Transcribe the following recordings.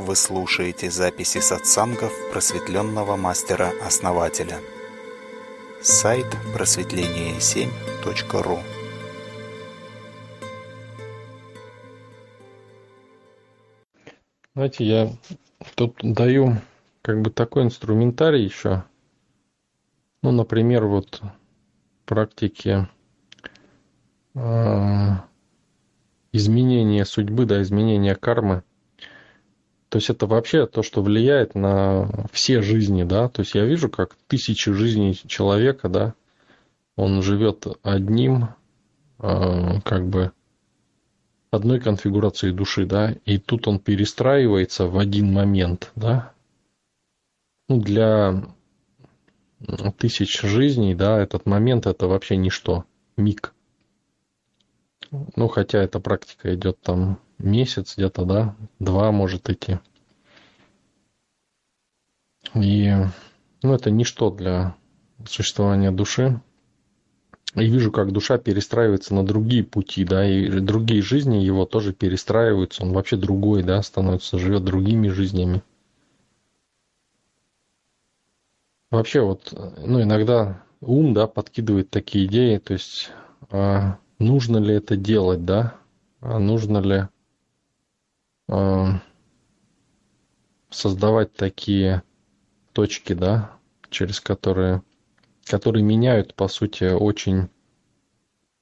Вы слушаете записи сатсангов просветленного мастера-основателя. Сайт просветление7.ру Знаете, я тут даю как бы такой инструментарий еще. Ну, например, вот практики э, изменения судьбы, да, изменения кармы. То есть это вообще то, что влияет на все жизни, да. То есть я вижу, как тысячи жизней человека, да, он живет одним, э, как бы одной конфигурацией души, да, и тут он перестраивается в один момент, да. Ну, для тысяч жизней, да, этот момент это вообще ничто, миг. Ну, хотя эта практика идет там месяц где-то, да, два может идти. И, ну, это ничто для существования души. И вижу, как душа перестраивается на другие пути, да, и другие жизни его тоже перестраиваются. Он вообще другой, да, становится, живет другими жизнями. Вообще вот, ну, иногда ум, да, подкидывает такие идеи, то есть а, нужно ли это делать, да, а нужно ли а, создавать такие точки, да, через которые, которые меняют, по сути, очень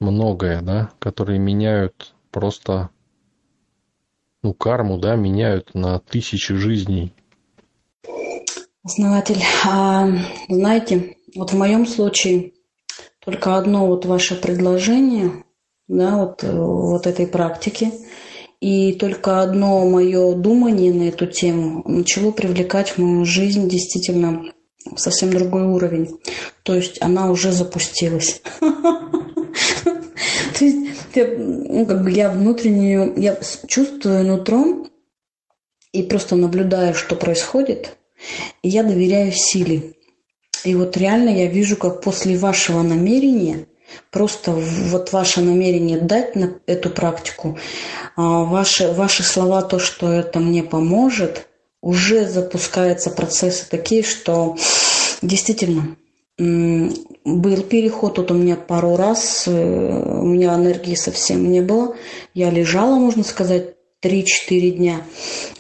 многое, да, которые меняют просто, ну, карму, да, меняют на тысячи жизней. Основатель, а, знаете, вот в моем случае только одно вот ваше предложение, да, вот, вот этой практики, и только одно мое думание на эту тему начало привлекать в мою жизнь действительно совсем другой уровень. То есть она уже запустилась. То есть ну, я внутреннюю, я чувствую нутром и просто наблюдаю, что происходит, и я доверяю силе. И вот реально я вижу, как после вашего намерения, просто вот ваше намерение дать на эту практику, а, ваши, ваши слова, то, что это мне поможет, уже запускаются процессы такие, что действительно был переход, вот у меня пару раз, э, у меня энергии совсем не было. Я лежала, можно сказать, 3-4 дня.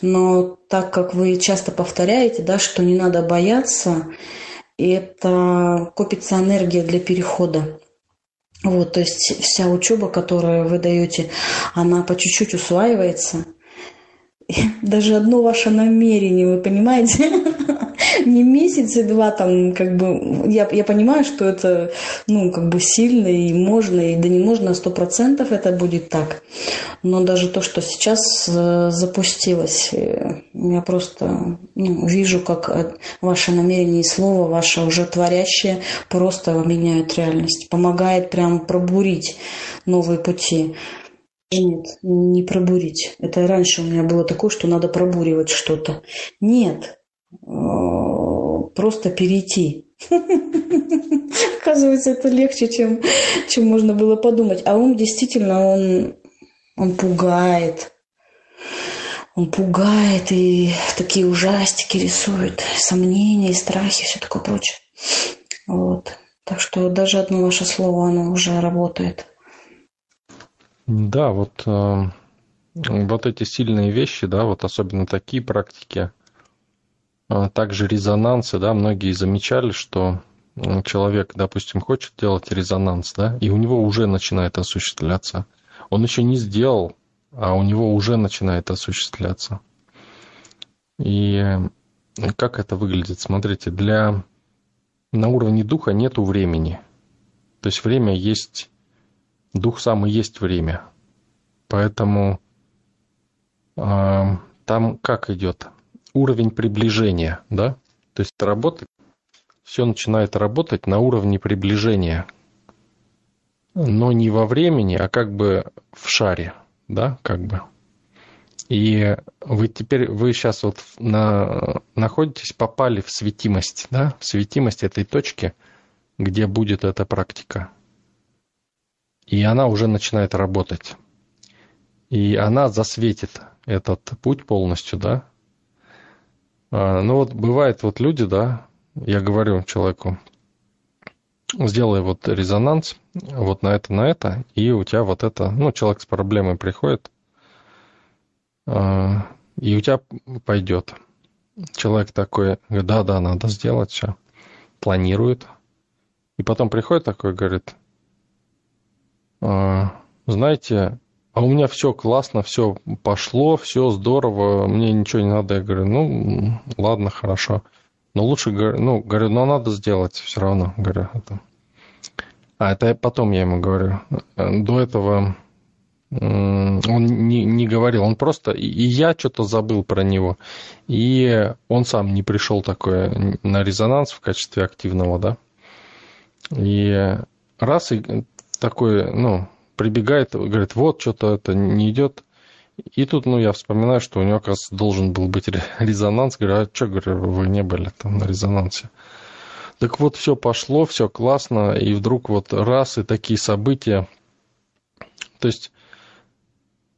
Но так как вы часто повторяете, да, что не надо бояться, это копится энергия для перехода. Вот, то есть вся учеба, которую вы даете, она по чуть-чуть усваивается. Даже одно ваше намерение, вы понимаете? не месяц и два там, как бы, я, я понимаю, что это, ну, как бы сильно и можно, и да не можно, сто процентов это будет так. Но даже то, что сейчас э, запустилось, э, я просто ну, вижу, как э, ваше намерение и слово, ваше уже творящее, просто меняют реальность, помогает прям пробурить новые пути. Нет, не пробурить. Это раньше у меня было такое, что надо пробуривать что-то. Нет, просто перейти. Оказывается, это легче, чем, чем можно было подумать. А ум действительно, он, он пугает. Он пугает и такие ужастики рисует, сомнения, страхи, все такое прочее. Вот. Так что даже одно ваше слово, оно уже работает. Да, вот, э, вот эти сильные вещи, да, вот особенно такие практики, также резонансы, да, многие замечали, что человек, допустим, хочет делать резонанс, да, и у него уже начинает осуществляться. Он еще не сделал, а у него уже начинает осуществляться. И как это выглядит? Смотрите, для на уровне духа нету времени. То есть время есть, дух сам и есть время. Поэтому э, там как идет? Уровень приближения, да? То есть работает, все начинает работать на уровне приближения, но не во времени, а как бы в шаре, да, как бы. И вы теперь, вы сейчас вот на, находитесь, попали в светимость, да, в светимость этой точки, где будет эта практика. И она уже начинает работать. И она засветит этот путь полностью, да, ну вот бывает вот люди, да, я говорю человеку, сделай вот резонанс вот на это, на это, и у тебя вот это, ну, человек с проблемой приходит, а, и у тебя пойдет. Человек такой, да, да, надо сделать все, планирует, и потом приходит такой, говорит, «А, знаете, а у меня все классно, все пошло, все здорово, мне ничего не надо. Я говорю, ну, ладно, хорошо. Но лучше, ну, говорю, но надо сделать все равно, говорю, это. А это потом я ему говорю. До этого он не, не говорил, он просто, и я что-то забыл про него, и он сам не пришел такой на резонанс в качестве активного, да. И раз и такой, ну, прибегает, говорит, вот, что-то это не идет. И тут, ну, я вспоминаю, что у него, раз, должен был быть резонанс. Говорю, а что, говорю, вы не были там на резонансе? Так вот, все пошло, все классно, и вдруг вот раз, и такие события. То есть,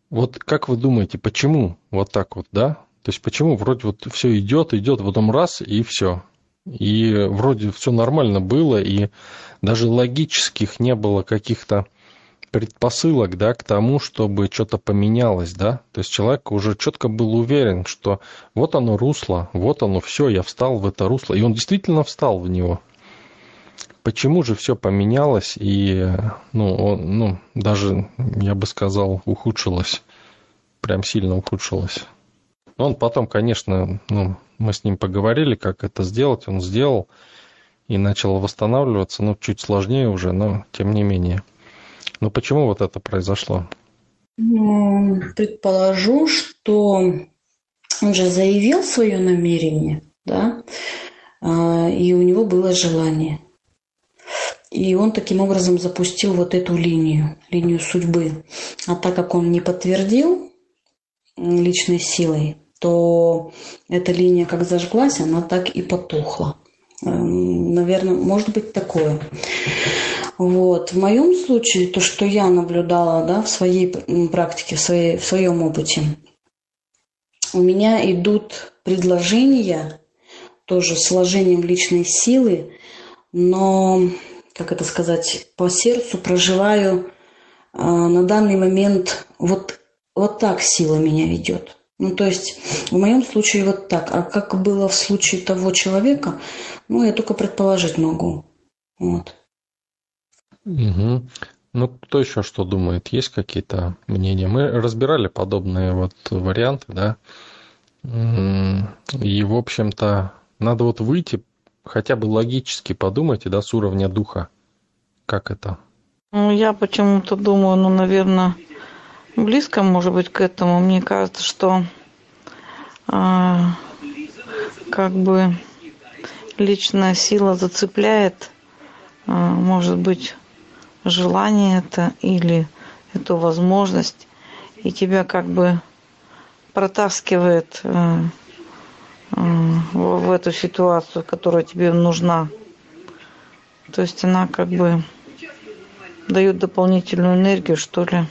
вот как вы думаете, почему вот так вот, да? То есть, почему вроде вот все идет, идет, потом раз, и все. И вроде все нормально было, и даже логических не было каких-то предпосылок, да, к тому, чтобы что-то поменялось, да. То есть человек уже четко был уверен, что вот оно русло, вот оно все, я встал в это русло. И он действительно встал в него. Почему же все поменялось и, ну, он, ну, даже, я бы сказал, ухудшилось, прям сильно ухудшилось. Он потом, конечно, ну, мы с ним поговорили, как это сделать, он сделал и начал восстанавливаться, ну, чуть сложнее уже, но тем не менее. Но почему вот это произошло? Ну, предположу, что он же заявил свое намерение, да, а, и у него было желание. И он таким образом запустил вот эту линию, линию судьбы. А так как он не подтвердил личной силой, то эта линия как зажглась, она так и потухла. Эм, Наверное, может быть такое. Вот. В моем случае, то, что я наблюдала да, в своей практике, в, своей, в своем опыте, у меня идут предложения тоже с вложением личной силы, но, как это сказать, по сердцу проживаю э, на данный момент вот, вот так сила меня ведет. Ну, то есть в моем случае вот так. А как было в случае того человека, ну, я только предположить могу. Вот. Угу. Ну, кто еще что думает? Есть какие-то мнения? Мы разбирали подобные вот варианты, да. И, в общем-то, надо вот выйти, хотя бы логически подумайте, да, с уровня духа. Как это? Ну, я почему-то думаю, ну, наверное, близко, может быть, к этому. Мне кажется, что э, как бы личная сила зацепляет, э, может быть, желание это или эту возможность, и тебя как бы протаскивает э, э, в эту ситуацию, которая тебе нужна. То есть она как бы дает дополнительную энергию, что ли.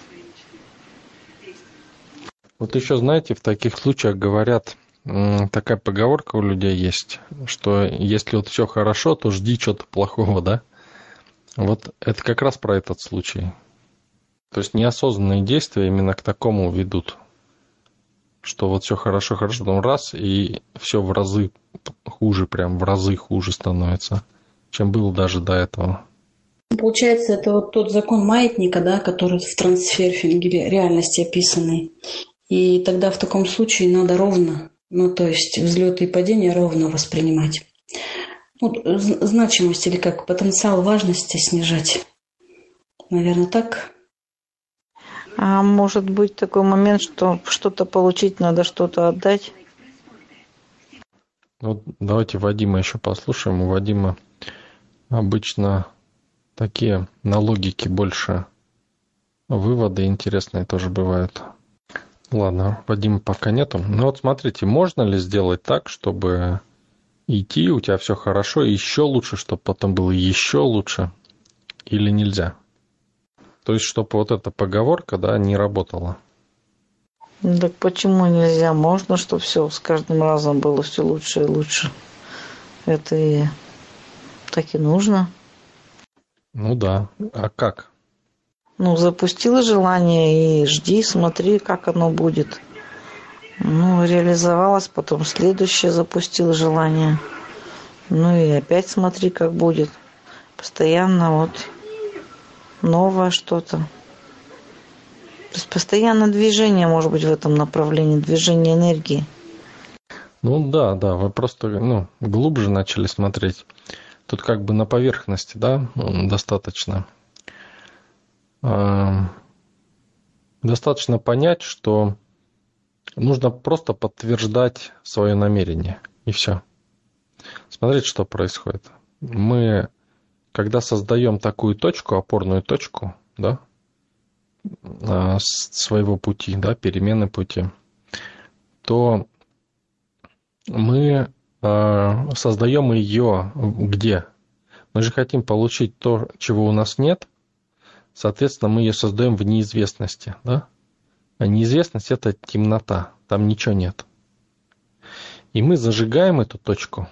Вот еще, знаете, в таких случаях говорят, такая поговорка у людей есть, что если вот все хорошо, то жди чего-то плохого, да? Вот это как раз про этот случай. То есть неосознанные действия именно к такому ведут. Что вот все хорошо, хорошо, потом раз, и все в разы хуже, прям в разы хуже становится, чем было даже до этого. Получается, это вот тот закон маятника, да, который в трансферфинге реальности описанный. И тогда в таком случае надо ровно, ну то есть взлеты и падения ровно воспринимать. Ну, значимость или как потенциал важности снижать. Наверное, так. А может быть такой момент, что что-то получить надо, что-то отдать? Вот давайте Вадима еще послушаем. У Вадима обычно такие на логике больше выводы интересные тоже бывают. Ладно, Вадима пока нету. Ну вот смотрите, можно ли сделать так, чтобы идти, у тебя все хорошо, еще лучше, чтобы потом было еще лучше, или нельзя? То есть, чтобы вот эта поговорка, да, не работала. Так почему нельзя? Можно, чтобы все с каждым разом было все лучше и лучше. Это и так и нужно. Ну да. А как? Ну, запустила желание и жди, смотри, как оно будет. Ну, реализовалось, потом следующее запустил желание. Ну и опять смотри, как будет. Постоянно вот новое что-то. То есть постоянно движение может быть в этом направлении, движение энергии. Ну да, да, вы просто ну, глубже начали смотреть. Тут как бы на поверхности, да, достаточно. Достаточно понять, что нужно просто подтверждать свое намерение, и все. Смотрите, что происходит. Мы, когда создаем такую точку, опорную точку, да, а, своего пути, да, перемены пути, то мы а, создаем ее где? Мы же хотим получить то, чего у нас нет, соответственно, мы ее создаем в неизвестности, да? А неизвестность – это темнота, там ничего нет. И мы зажигаем эту точку,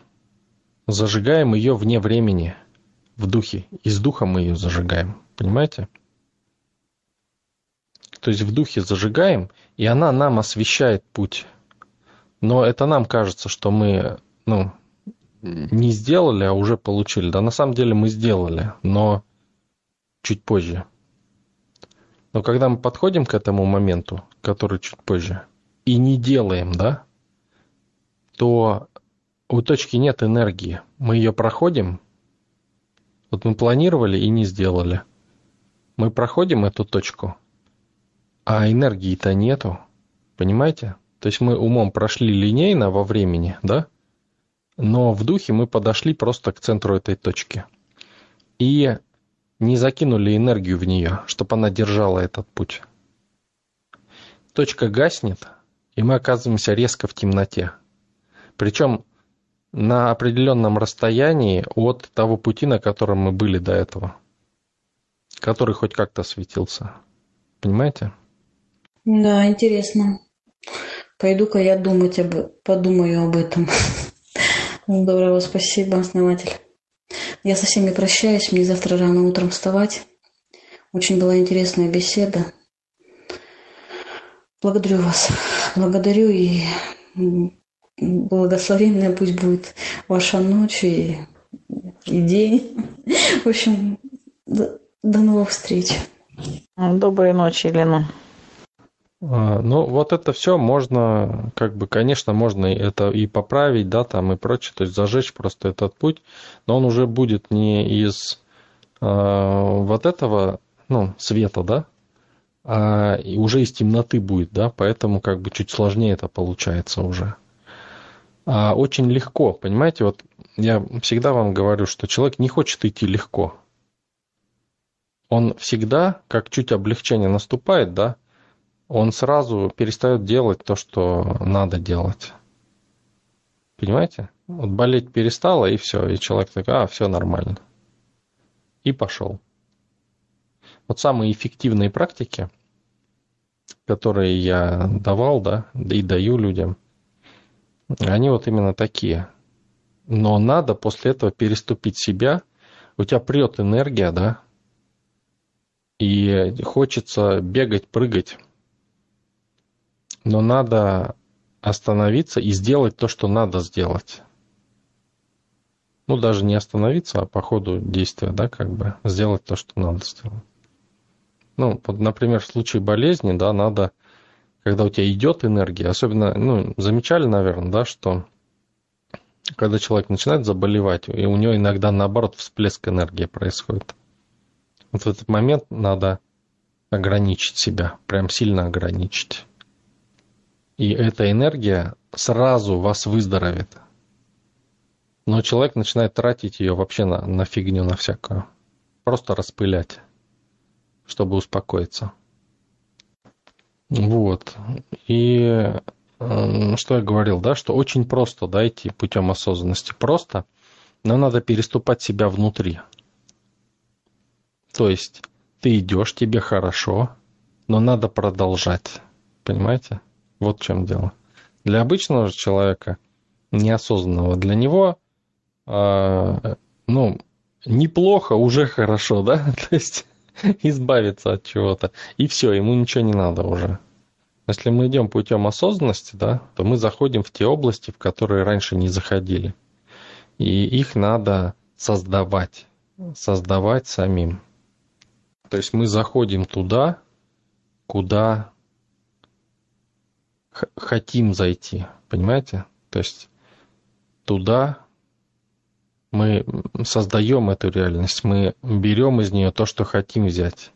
зажигаем ее вне времени, в духе. Из духа мы ее зажигаем, понимаете? То есть в духе зажигаем, и она нам освещает путь. Но это нам кажется, что мы ну, не сделали, а уже получили. Да на самом деле мы сделали, но чуть позже. Но когда мы подходим к этому моменту, который чуть позже, и не делаем, да, то у точки нет энергии. Мы ее проходим, вот мы планировали и не сделали. Мы проходим эту точку, а энергии-то нету, понимаете? То есть мы умом прошли линейно во времени, да? Но в духе мы подошли просто к центру этой точки. И не закинули энергию в нее, чтобы она держала этот путь. Точка гаснет, и мы оказываемся резко в темноте. Причем на определенном расстоянии от того пути, на котором мы были до этого. Который хоть как-то светился. Понимаете? Да, интересно. Пойду-ка я думать об... подумаю об этом. Здорово, спасибо, основатель. Я со всеми прощаюсь, мне завтра рано утром вставать. Очень была интересная беседа. Благодарю вас. Благодарю и благословенная пусть будет ваша ночь и, и день. В общем, до, до новых встреч. Доброй ночи, Елена. А, ну, вот это все можно, как бы, конечно, можно это и поправить, да, там и прочее, то есть зажечь просто этот путь, но он уже будет не из э, вот этого, ну, света, да, а уже из темноты будет, да, поэтому как бы чуть сложнее это получается уже. А очень легко, понимаете, вот я всегда вам говорю, что человек не хочет идти легко. Он всегда, как чуть облегчение наступает, да, он сразу перестает делать то, что надо делать. Понимаете? Вот болеть перестало, и все. И человек такой, а, все нормально. И пошел. Вот самые эффективные практики, которые я давал, да, и даю людям, они вот именно такие. Но надо после этого переступить себя. У тебя прет энергия, да, и хочется бегать, прыгать но надо остановиться и сделать то, что надо сделать. Ну, даже не остановиться, а по ходу действия, да, как бы сделать то, что надо сделать. Ну, вот, например, в случае болезни, да, надо, когда у тебя идет энергия, особенно, ну, замечали, наверное, да, что когда человек начинает заболевать, и у него иногда, наоборот, всплеск энергии происходит. Вот в этот момент надо ограничить себя, прям сильно ограничить. И эта энергия сразу вас выздоровит. Но человек начинает тратить ее вообще на, на фигню, на всякую. Просто распылять, чтобы успокоиться. Вот. И что я говорил, да, что очень просто, да, идти путем осознанности. Просто, но надо переступать себя внутри. То есть ты идешь, тебе хорошо, но надо продолжать. Понимаете? Вот в чем дело. Для обычного человека, неосознанного, для него, э, ну, неплохо, уже хорошо, да? То есть избавиться от чего-то. И все, ему ничего не надо уже. Если мы идем путем осознанности, да, то мы заходим в те области, в которые раньше не заходили. И их надо создавать, создавать самим. То есть мы заходим туда, куда хотим зайти, понимаете? То есть туда мы создаем эту реальность, мы берем из нее то, что хотим взять.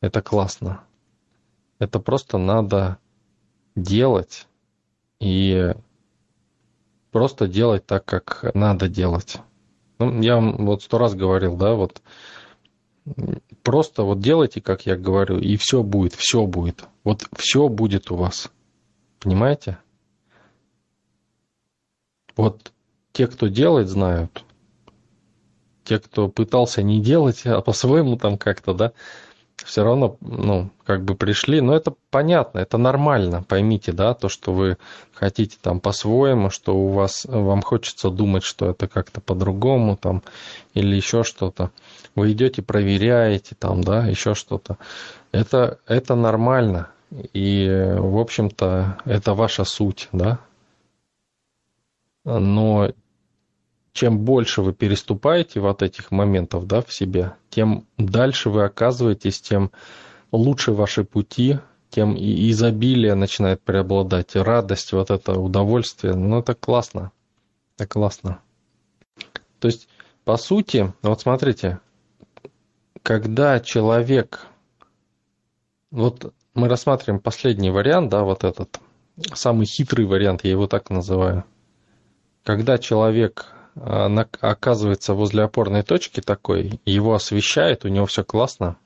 Это классно. Это просто надо делать и просто делать так, как надо делать. Ну, я вам вот сто раз говорил, да, вот просто вот делайте, как я говорю, и все будет, все будет. Вот все будет у вас. Понимаете? Вот те, кто делает, знают. Те, кто пытался не делать, а по-своему там как-то, да, все равно, ну, как бы пришли. Но это понятно, это нормально, поймите, да, то, что вы хотите там по-своему, что у вас, вам хочется думать, что это как-то по-другому там, или еще что-то. Вы идете, проверяете там, да, еще что-то. Это, это нормально. И, в общем-то, это ваша суть, да. Но чем больше вы переступаете вот этих моментов да, в себе, тем дальше вы оказываетесь, тем лучше ваши пути, тем и изобилие начинает преобладать, радость, вот это удовольствие. Ну, это классно. Это классно. То есть, по сути, вот смотрите, когда человек, вот мы рассматриваем последний вариант, да, вот этот, самый хитрый вариант, я его так называю. Когда человек оказывается возле опорной точки такой, его освещает, у него все классно,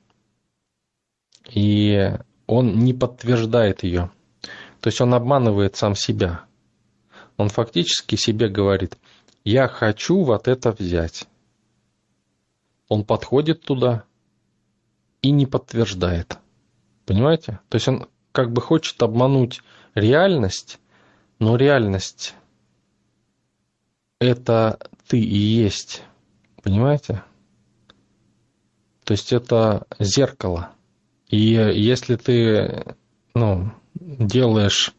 и он не подтверждает ее. То есть он обманывает сам себя. Он фактически себе говорит, я хочу вот это взять. Он подходит туда и не подтверждает. Понимаете? То есть он как бы хочет обмануть реальность, но реальность это ты и есть. Понимаете? То есть это зеркало. И если ты, ну, делаешь,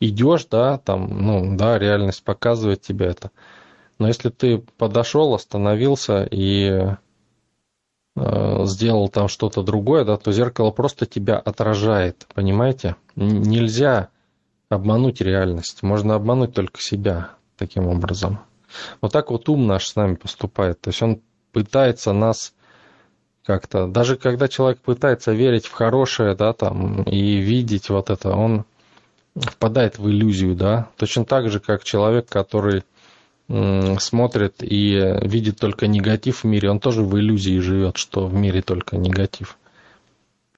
идешь, да, там, ну, да, реальность показывает тебе это. Но если ты подошел, остановился и сделал там что-то другое, да, то зеркало просто тебя отражает, понимаете? Нельзя обмануть реальность, можно обмануть только себя таким образом. Вот так вот ум наш с нами поступает. То есть он пытается нас как-то, даже когда человек пытается верить в хорошее, да, там, и видеть вот это, он впадает в иллюзию, да, точно так же, как человек, который смотрит и видит только негатив в мире, он тоже в иллюзии живет, что в мире только негатив.